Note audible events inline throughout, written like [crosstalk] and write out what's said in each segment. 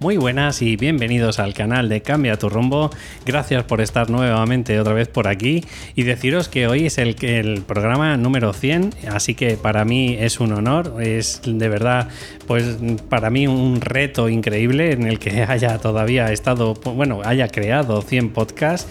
Muy buenas y bienvenidos al canal de Cambia tu rumbo. Gracias por estar nuevamente otra vez por aquí y deciros que hoy es el, el programa número 100, así que para mí es un honor, es de verdad pues para mí un reto increíble en el que [laughs] haya todavía estado, bueno, haya creado 100 podcasts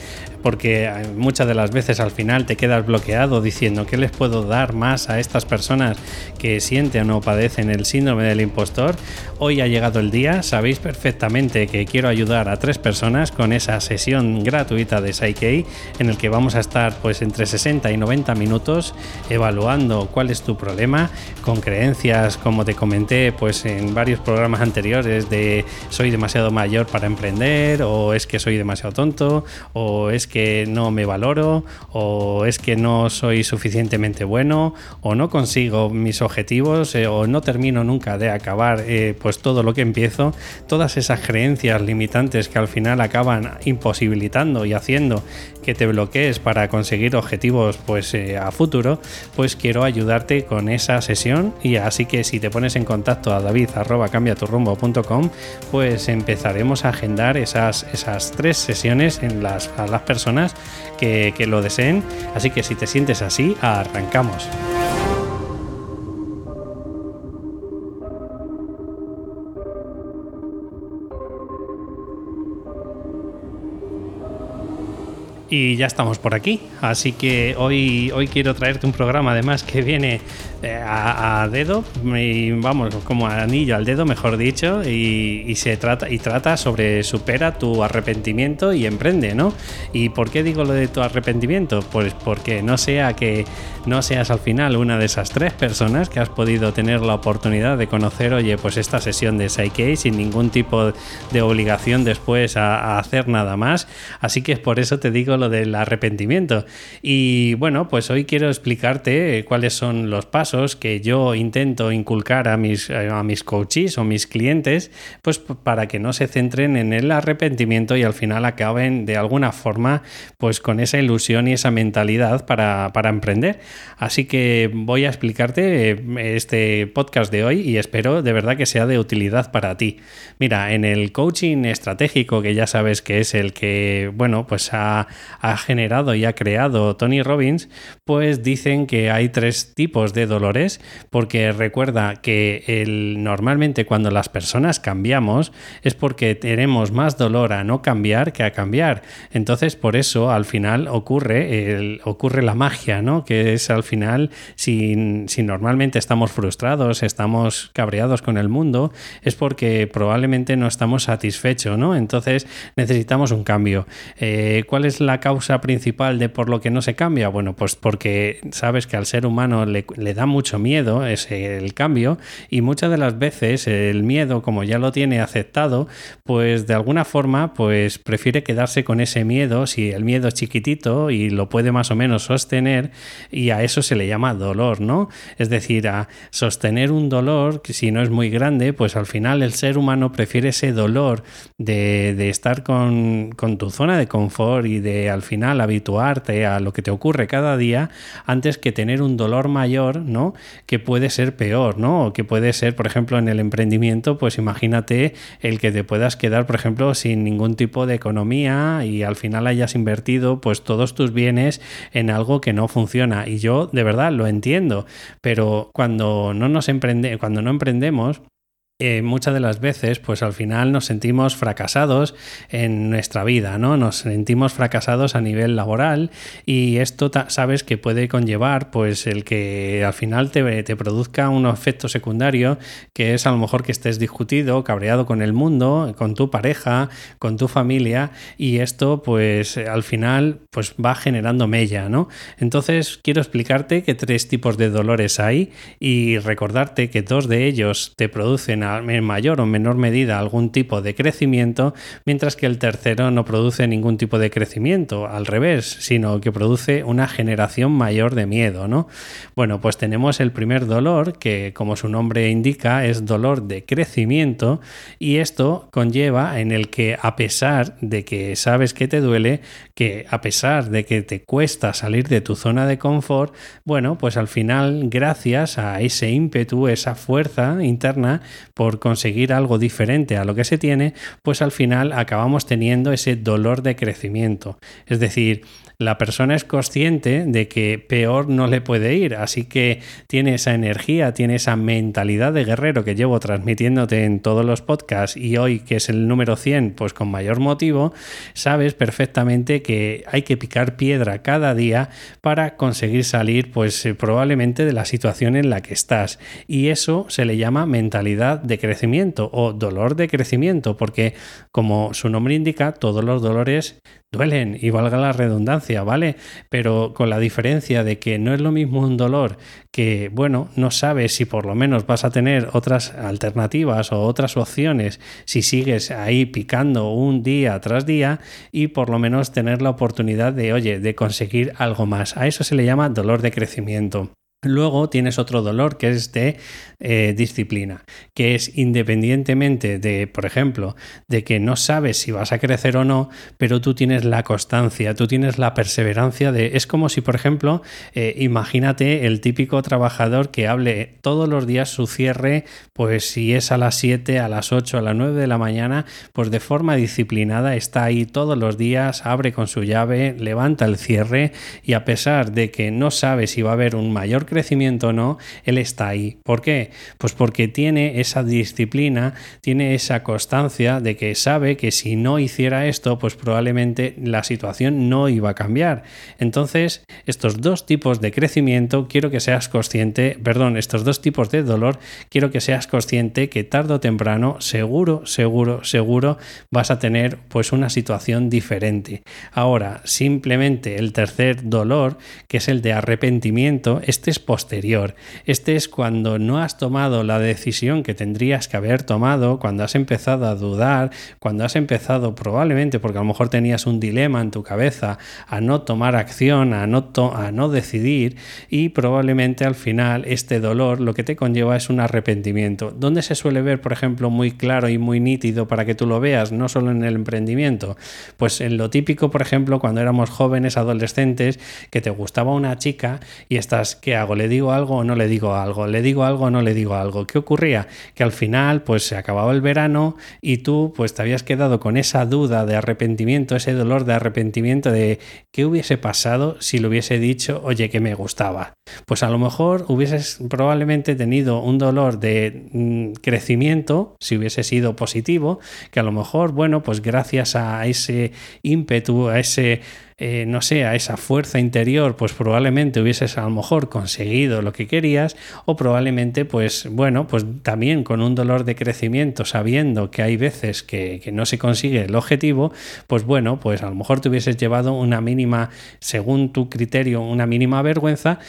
porque muchas de las veces al final te quedas bloqueado diciendo qué les puedo dar más a estas personas que sienten o padecen el síndrome del impostor. Hoy ha llegado el día, sabéis perfectamente que quiero ayudar a tres personas con esa sesión gratuita de Psyche en el que vamos a estar pues entre 60 y 90 minutos evaluando cuál es tu problema con creencias como te comenté pues en varios programas anteriores de soy demasiado mayor para emprender o es que soy demasiado tonto o es que no me valoro o es que no soy suficientemente bueno o no consigo mis objetivos eh, o no termino nunca de acabar eh, pues todo lo que empiezo, todas esas creencias limitantes que al final acaban imposibilitando y haciendo que te bloquees para conseguir objetivos pues eh, a futuro, pues quiero ayudarte con esa sesión. Y así que si te pones en contacto a david arroba pues empezaremos a agendar esas, esas tres sesiones en las, a las personas personas que, que lo deseen. Así que si te sientes así, arrancamos. Y ya estamos por aquí, así que hoy, hoy quiero traerte un programa además que viene eh, a, dedo, y vamos, como anillo al dedo, mejor dicho, y, se trata, y trata sobre supera tu arrepentimiento y emprende, ¿no? ¿Y por qué digo lo de tu arrepentimiento? Pues porque no sea que no seas al final una de esas tres personas que has podido tener la oportunidad de conocer, oye, pues esta sesión de Psyche sin ningún tipo de obligación después a, a hacer nada más. Así que es por eso te digo lo del arrepentimiento. Y bueno, pues hoy quiero explicarte cuáles son los pasos que yo intento inculcar a mis, eh, a mis coaches o mis clientes, pues para que no se centren en el arrepentimiento y al final acaben de alguna forma pues con esa ilusión y esa mentalidad para, para emprender. Así que voy a explicarte eh, este podcast de hoy y espero de verdad que sea de utilidad para ti. Mira, en el coaching estratégico, que ya sabes que es el que, bueno, pues ha, ha generado y ha creado Tony Robbins, pues dicen que hay tres tipos de dolores, porque recuerda que el, normalmente cuando las personas cambiamos es porque tenemos más dolor a no cambiar que a cambiar. Entonces, por eso al final ocurre, el, ocurre la magia, ¿no? Que es al final, si, si normalmente estamos frustrados, estamos cabreados con el mundo, es porque probablemente no estamos satisfechos, ¿no? Entonces necesitamos un cambio. Eh, ¿Cuál es la causa principal de por lo que no se cambia? Bueno, pues porque sabes que al ser humano le, le da mucho miedo, es el cambio, y muchas de las veces el miedo, como ya lo tiene aceptado, pues de alguna forma, pues prefiere quedarse con ese miedo, si el miedo es chiquitito y lo puede más o menos sostener, y a eso se le llama dolor, ¿no? Es decir, a sostener un dolor, que si no es muy grande, pues al final el ser humano prefiere ese dolor de, de estar con, con tu zona de confort y de al final habituarte a lo que te ocurre cada día, antes que tener un dolor mayor, ¿no? Que puede ser peor, ¿no? O que puede ser, por ejemplo, en el emprendimiento, pues imagínate el que te puedas quedar, por ejemplo, sin ningún tipo de economía y al final hayas invertido pues todos tus bienes en algo que no funciona. Y yo de verdad lo entiendo, pero cuando no nos emprende, cuando no emprendemos, eh, muchas de las veces, pues al final nos sentimos fracasados en nuestra vida, ¿no? Nos sentimos fracasados a nivel laboral y esto sabes que puede conllevar, pues el que al final te, te, produzca un efecto secundario que es a lo mejor que estés discutido, cabreado con el mundo, con tu pareja, con tu familia y esto, pues al final, pues va generando mella, ¿no? Entonces quiero explicarte que tres tipos de dolores hay y recordarte que dos de ellos te producen en mayor o menor medida algún tipo de crecimiento, mientras que el tercero no produce ningún tipo de crecimiento, al revés, sino que produce una generación mayor de miedo, ¿no? Bueno, pues tenemos el primer dolor, que como su nombre indica, es dolor de crecimiento, y esto conlleva en el que a pesar de que sabes que te duele, que a pesar de que te cuesta salir de tu zona de confort, bueno, pues al final, gracias a ese ímpetu, esa fuerza interna, por conseguir algo diferente a lo que se tiene, pues al final acabamos teniendo ese dolor de crecimiento. Es decir, la persona es consciente de que peor no le puede ir, así que tiene esa energía, tiene esa mentalidad de guerrero que llevo transmitiéndote en todos los podcasts y hoy que es el número 100, pues con mayor motivo, sabes perfectamente que hay que picar piedra cada día para conseguir salir pues eh, probablemente de la situación en la que estás y eso se le llama mentalidad de crecimiento o dolor de crecimiento porque como su nombre indica, todos los dolores duelen y valga la redundancia, ¿vale? Pero con la diferencia de que no es lo mismo un dolor que, bueno, no sabes si por lo menos vas a tener otras alternativas o otras opciones si sigues ahí picando un día tras día y por lo menos tener la oportunidad de, oye, de conseguir algo más. A eso se le llama dolor de crecimiento. Luego tienes otro dolor que es de eh, disciplina, que es independientemente de, por ejemplo, de que no sabes si vas a crecer o no, pero tú tienes la constancia, tú tienes la perseverancia de... Es como si, por ejemplo, eh, imagínate el típico trabajador que hable todos los días su cierre, pues si es a las 7, a las 8, a las 9 de la mañana, pues de forma disciplinada está ahí todos los días, abre con su llave, levanta el cierre y a pesar de que no sabe si va a haber un mayor crecimiento o no, él está ahí. ¿Por qué? Pues porque tiene esa disciplina, tiene esa constancia de que sabe que si no hiciera esto, pues probablemente la situación no iba a cambiar. Entonces, estos dos tipos de crecimiento, quiero que seas consciente, perdón, estos dos tipos de dolor, quiero que seas consciente que tarde o temprano, seguro, seguro, seguro, vas a tener pues una situación diferente. Ahora, simplemente el tercer dolor, que es el de arrepentimiento, este posterior. Este es cuando no has tomado la decisión que tendrías que haber tomado, cuando has empezado a dudar, cuando has empezado probablemente porque a lo mejor tenías un dilema en tu cabeza a no tomar acción, a no, a no decidir y probablemente al final este dolor lo que te conlleva es un arrepentimiento. ¿Dónde se suele ver, por ejemplo, muy claro y muy nítido para que tú lo veas, no solo en el emprendimiento? Pues en lo típico, por ejemplo, cuando éramos jóvenes, adolescentes, que te gustaba una chica y estás, ¿qué hago? ¿Le digo algo o no le digo algo? ¿Le digo algo o no le digo algo? ¿Qué ocurría? Que al final pues se acababa el verano y tú pues te habías quedado con esa duda de arrepentimiento, ese dolor de arrepentimiento de qué hubiese pasado si le hubiese dicho, oye, que me gustaba. Pues a lo mejor hubieses probablemente tenido un dolor de mm, crecimiento si hubiese sido positivo, que a lo mejor, bueno, pues gracias a ese ímpetu, a ese eh, no sé, a esa fuerza interior, pues probablemente hubieses a lo mejor conseguido lo que querías o probablemente, pues bueno, pues también con un dolor de crecimiento, sabiendo que hay veces que, no se consigue el objetivo, pues bueno, pues a lo mejor te hubieses llevado una mínima, según tu criterio, una mínima vergüenza,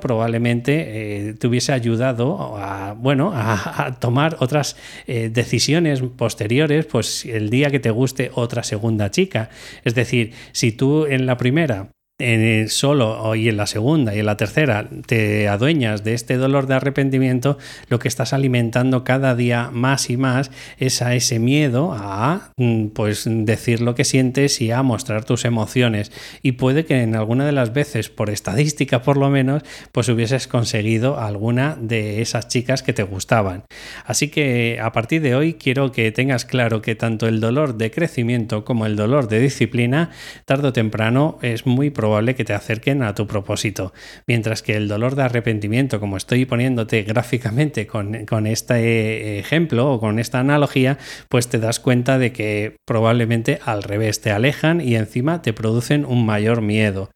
probablemente eh, te hubiese ayudado a, bueno, [laughs] a, tomar otras eh, decisiones posteriores, pues el día que te guste otra segunda chica. Es decir, si tú en la primera en solo y en la segunda y en la tercera te adueñas de este dolor de arrepentimiento, lo que estás alimentando cada día más y más es a ese miedo a mm, pues decir lo que sientes y a mostrar tus emociones. Y puede que en alguna de las veces, por estadística por lo menos, pues hubieses conseguido alguna de esas chicas que te gustaban. Así que a partir de hoy quiero que tengas claro que tanto el dolor de crecimiento como el dolor de disciplina, tarde o temprano es muy probable probable que te acerquen a tu propósito. Mientras que el dolor de arrepentimiento, como estoy poniéndote gráficamente con, con este ejemplo o con esta analogía, pues te das cuenta de que probablemente al revés te alejan y encima te producen un mayor miedo.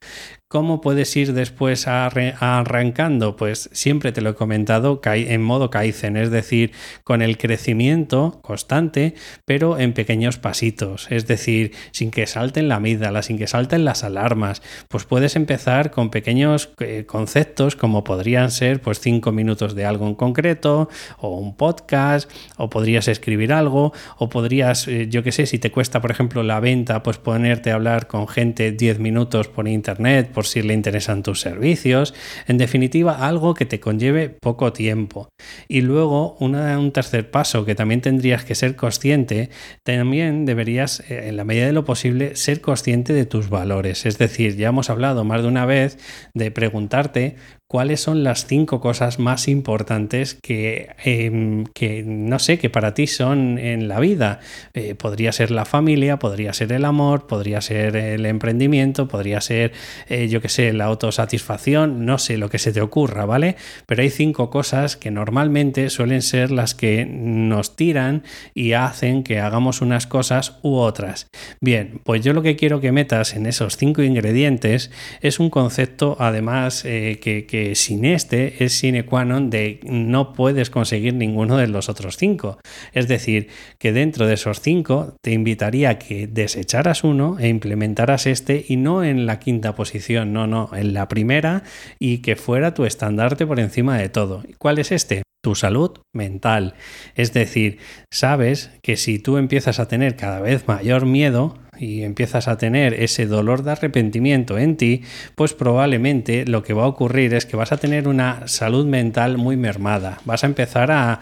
¿Cómo puedes ir después arrancando? Pues siempre te lo he comentado en modo Kaizen, es decir, con el crecimiento constante, pero en pequeños pasitos, es decir, sin que salten la amígdala, sin que salten las alarmas. Pues puedes empezar con pequeños eh, conceptos como podrían ser pues cinco minutos de algo en concreto, o un podcast, o podrías escribir algo, o podrías, eh, yo qué sé, si te cuesta, por ejemplo, la venta, pues ponerte a hablar con gente 10 minutos por internet por si le interesan tus servicios. En definitiva, algo que te conlleve poco tiempo. Y luego, un tercer paso que también tendrías que ser consciente, también deberías, eh, en la medida de lo posible, ser consciente de tus valores. Es decir, ya hemos hablado más de una vez de preguntarte cuáles son las cinco cosas más importantes que, em, que no sé, que para ti son en la vida. Eh, podría ser la familia, podría ser el amor, podría ser el emprendimiento, podría ser, eh, yo qué sé, la autosatisfacción, no sé, lo que se te ocurra, ¿vale? Pero hay cinco cosas que normalmente suelen ser las que nos tiran y hacen que hagamos unas cosas u otras. Bien, pues yo lo que quiero que metas en esos cinco ingredientes es un concepto, además, eh, que sin este es sine qua non de no puedes conseguir ninguno de los otros cinco. Es decir, que dentro de esos cinco te invitaría a que desecharas uno e implementaras este y no en la quinta posición, no, no, en la primera y que fuera tu estandarte por encima de todo. ¿Cuál es este? tu salud mental. Es decir, sabes que si tú empiezas a tener cada vez mayor miedo, y empiezas a tener ese dolor de arrepentimiento en ti, pues probablemente lo que va a ocurrir es que vas a tener una salud mental muy mermada. Vas a empezar a,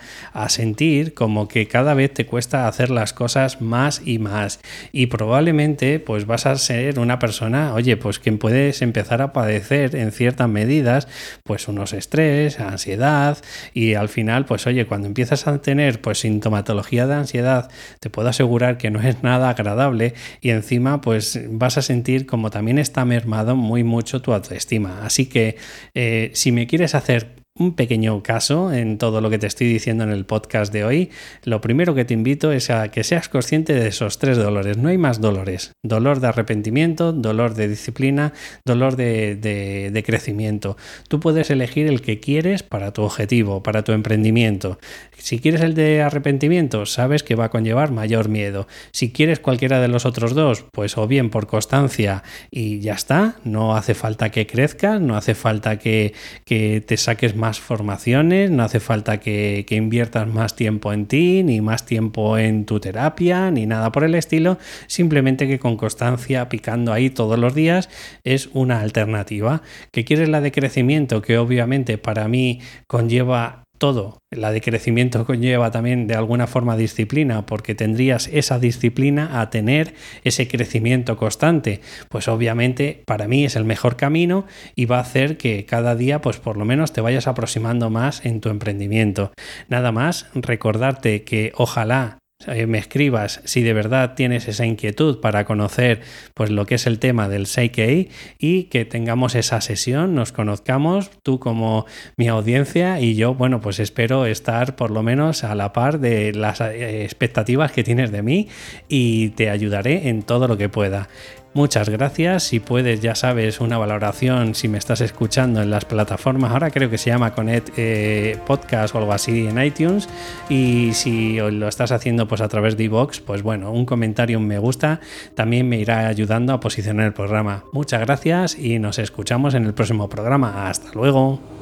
sentir como que cada vez te cuesta hacer las cosas más y más. Y probablemente pues vas a ser una persona, oye, pues que puedes empezar a padecer en ciertas medidas pues unos estrés, ansiedad y al final pues oye, cuando empiezas a tener pues sintomatología de ansiedad, te puedo asegurar que no es nada agradable y encima pues vas a sentir como también está mermado muy mucho tu autoestima. Así que eh, si me quieres hacer un pequeño caso en todo lo que te estoy diciendo en el podcast de hoy. Lo primero que te invito es a que seas consciente de esos tres dolores. No hay más dolores. Dolor de arrepentimiento, dolor de disciplina, dolor de, de, crecimiento. Tú puedes elegir el que quieres para tu objetivo, para tu emprendimiento. Si quieres el de arrepentimiento, sabes que va a conllevar mayor miedo. Si quieres cualquiera de los otros dos, pues o bien por constancia y ya está, no hace falta que crezcas, no hace falta que, que te saques más más formaciones, no hace falta que, inviertas más tiempo en ti, ni más tiempo en tu terapia, ni nada por el estilo, simplemente que con constancia, picando ahí todos los días, es una alternativa. ¿Que quieres la de crecimiento? Que obviamente para mí conlleva todo. La de crecimiento conlleva también de alguna forma disciplina, porque tendrías esa disciplina a tener ese crecimiento constante. Pues obviamente para mí es el mejor camino y va a hacer que cada día pues por lo menos te vayas aproximando más en tu emprendimiento. Nada más recordarte que ojalá me escribas si de verdad tienes esa inquietud para conocer pues lo que es el tema del Seikei y que tengamos esa sesión, nos conozcamos, tú como mi audiencia y yo, bueno, pues espero estar por lo menos a la par de las eh, expectativas que tienes de mí y te ayudaré en todo lo que pueda. Muchas gracias. Si puedes, ya sabes, una valoración si me estás escuchando en las plataformas. Ahora creo que se llama Connect eh, Podcast o algo así en iTunes. Y si lo estás haciendo pues a través de iVoox, pues bueno, un comentario, un me gusta, también me irá ayudando a posicionar el programa. Muchas gracias y nos escuchamos en el próximo programa. Hasta luego.